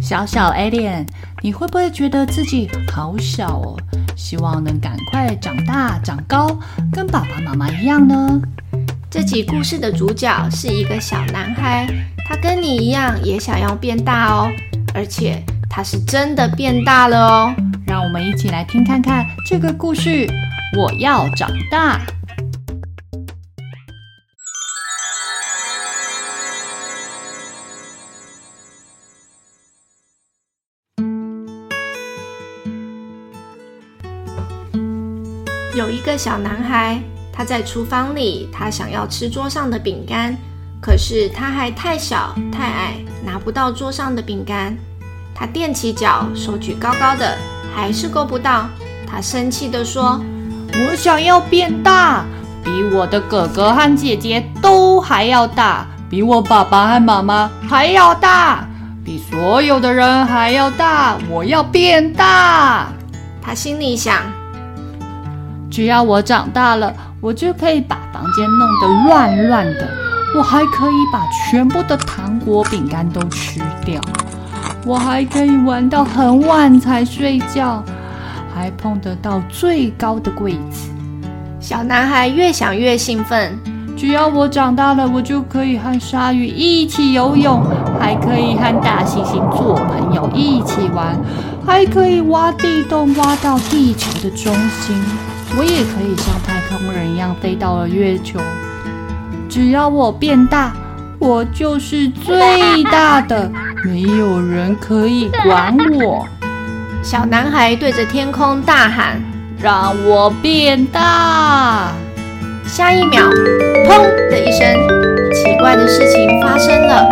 小小 Alien，你会不会觉得自己好小哦？希望能赶快长大长高，跟爸爸妈妈一样呢？这集故事的主角是一个小男孩，他跟你一样也想要变大哦，而且他是真的变大了哦。让我们一起来听看看这个故事。我要长大。有一个小男孩，他在厨房里，他想要吃桌上的饼干，可是他还太小太矮，拿不到桌上的饼干。他踮起脚，手举高高的，还是够不到。他生气地说：“我想要变大，比我的哥哥和姐姐都还要大，比我爸爸和妈妈还要大，比所有的人还要大。我要变大。”他心里想。只要我长大了，我就可以把房间弄得乱乱的。我还可以把全部的糖果、饼干都吃掉。我还可以玩到很晚才睡觉，还碰得到最高的柜子。小男孩越想越兴奋。只要我长大了，我就可以和鲨鱼一起游泳，还可以和大猩猩做朋友，一起玩，还可以挖地洞，挖到地球的中心。我也可以像太空人一样飞到了月球。只要我变大，我就是最大的，没有人可以管我。小男孩对着天空大喊：“让我变大！”下一秒，砰的一声，奇怪的事情发生了。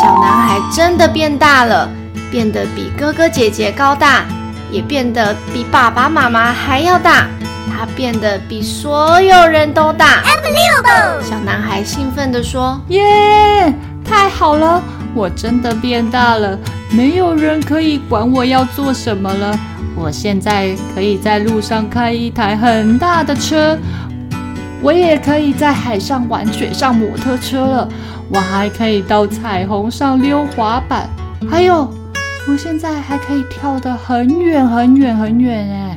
小男孩真的变大了，变得比哥哥姐姐高大，也变得比爸爸妈妈还要大。他变得比所有人都大。小男孩兴奋地说：“耶，太好了！我真的变大了，没有人可以管我要做什么了。我现在可以在路上开一台很大的车，我也可以在海上玩水上摩托车了。我还可以到彩虹上溜滑板，还有，我现在还可以跳得很远很远很远哎。”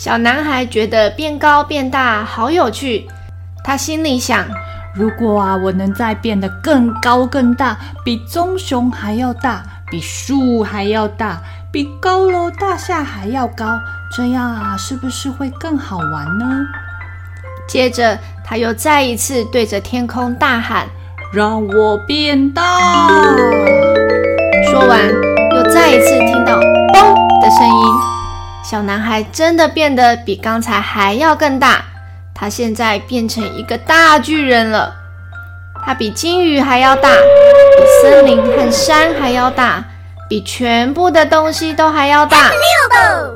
小男孩觉得变高变大好有趣，他心里想：如果啊，我能再变得更高更大，比棕熊还要大，比树还要大，比高楼大厦还要高，这样啊，是不是会更好玩呢？接着，他又再一次对着天空大喊：“让我变大！”说完，又再一次听到“嘣”的声音。小男孩真的变得比刚才还要更大，他现在变成一个大巨人了。他比鲸鱼还要大，比森林和山还要大，比全部的东西都还要大。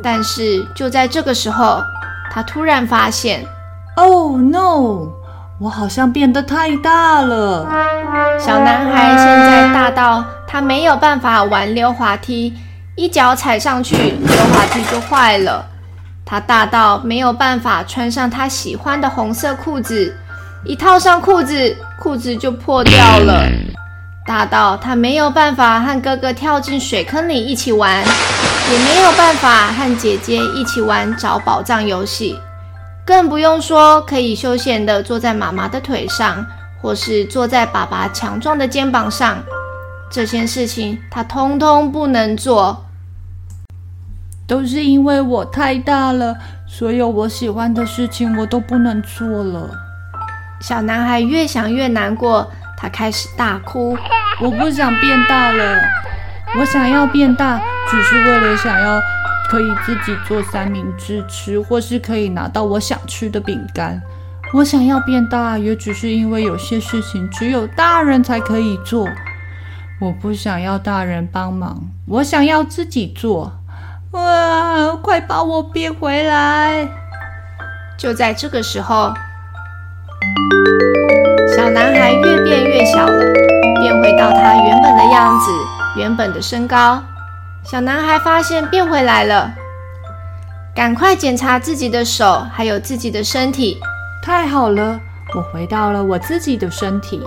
但是就在这个时候，他突然发现，Oh no！我好像变得太大了。小男孩现在大到他没有办法玩溜滑梯。一脚踩上去，溜滑梯就坏了。他大到没有办法穿上他喜欢的红色裤子，一套上裤子，裤子就破掉了。大到他没有办法和哥哥跳进水坑里一起玩，也没有办法和姐姐一起玩找宝藏游戏，更不用说可以休闲地坐在妈妈的腿上，或是坐在爸爸强壮的肩膀上。这些事情他通通不能做，都是因为我太大了，所有我喜欢的事情我都不能做了。小男孩越想越难过，他开始大哭。我不想变大了，我想要变大，只是为了想要可以自己做三明治吃，或是可以拿到我想吃的饼干。我想要变大，也只是因为有些事情只有大人才可以做。我不想要大人帮忙，我想要自己做。哇！快把我变回来！就在这个时候，小男孩越变越小了，变回到他原本的样子，原本的身高。小男孩发现变回来了，赶快检查自己的手，还有自己的身体。太好了，我回到了我自己的身体。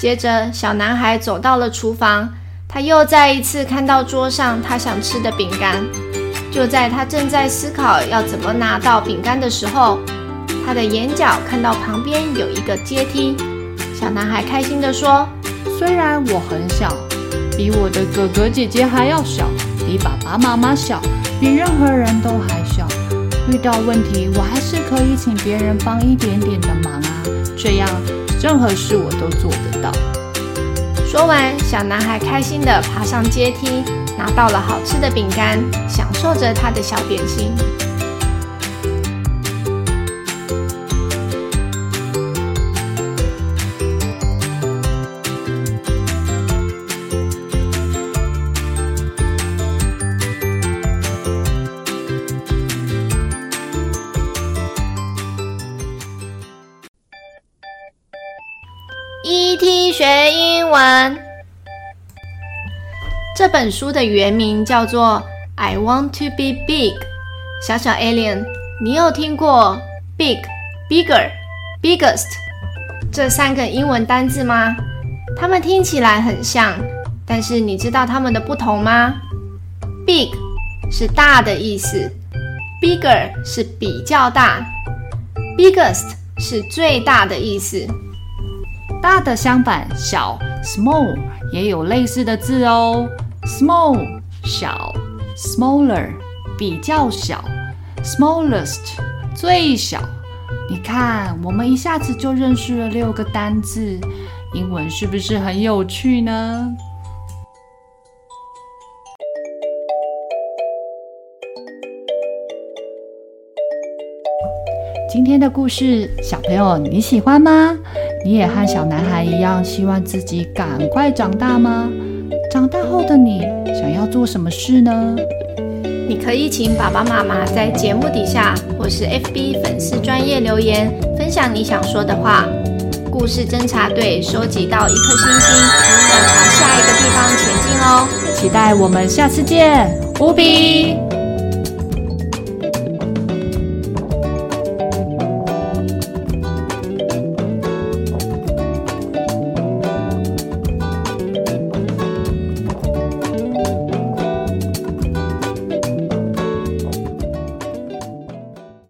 接着，小男孩走到了厨房，他又再一次看到桌上他想吃的饼干。就在他正在思考要怎么拿到饼干的时候，他的眼角看到旁边有一个阶梯。小男孩开心地说：“虽然我很小，比我的哥哥姐姐还要小，比爸爸妈妈小，比任何人都还小。遇到问题，我还是可以请别人帮一点点的忙啊，这样。”任何事我都做得到。说完，小男孩开心地爬上阶梯，拿到了好吃的饼干，享受着他的小点心。学英文。这本书的原名叫做《I Want to Be Big》。小小 Alien，你有听过 Big、Bigger、Biggest 这三个英文单字吗？它们听起来很像，但是你知道它们的不同吗？Big 是大的意思，Bigger 是比较大，Biggest 是最大的意思。大的相反，小 （small） 也有类似的字哦。small 小，smaller 比较小，smallest 最小。你看，我们一下子就认识了六个单字，英文是不是很有趣呢？今天的故事，小朋友你喜欢吗？你也和小男孩一样，希望自己赶快长大吗？长大后的你想要做什么事呢？你可以请爸爸妈妈在节目底下或是 FB 粉丝专业留言，分享你想说的话。故事侦查队收集到一颗星星，要朝下一个地方前进哦！期待我们下次见，无比。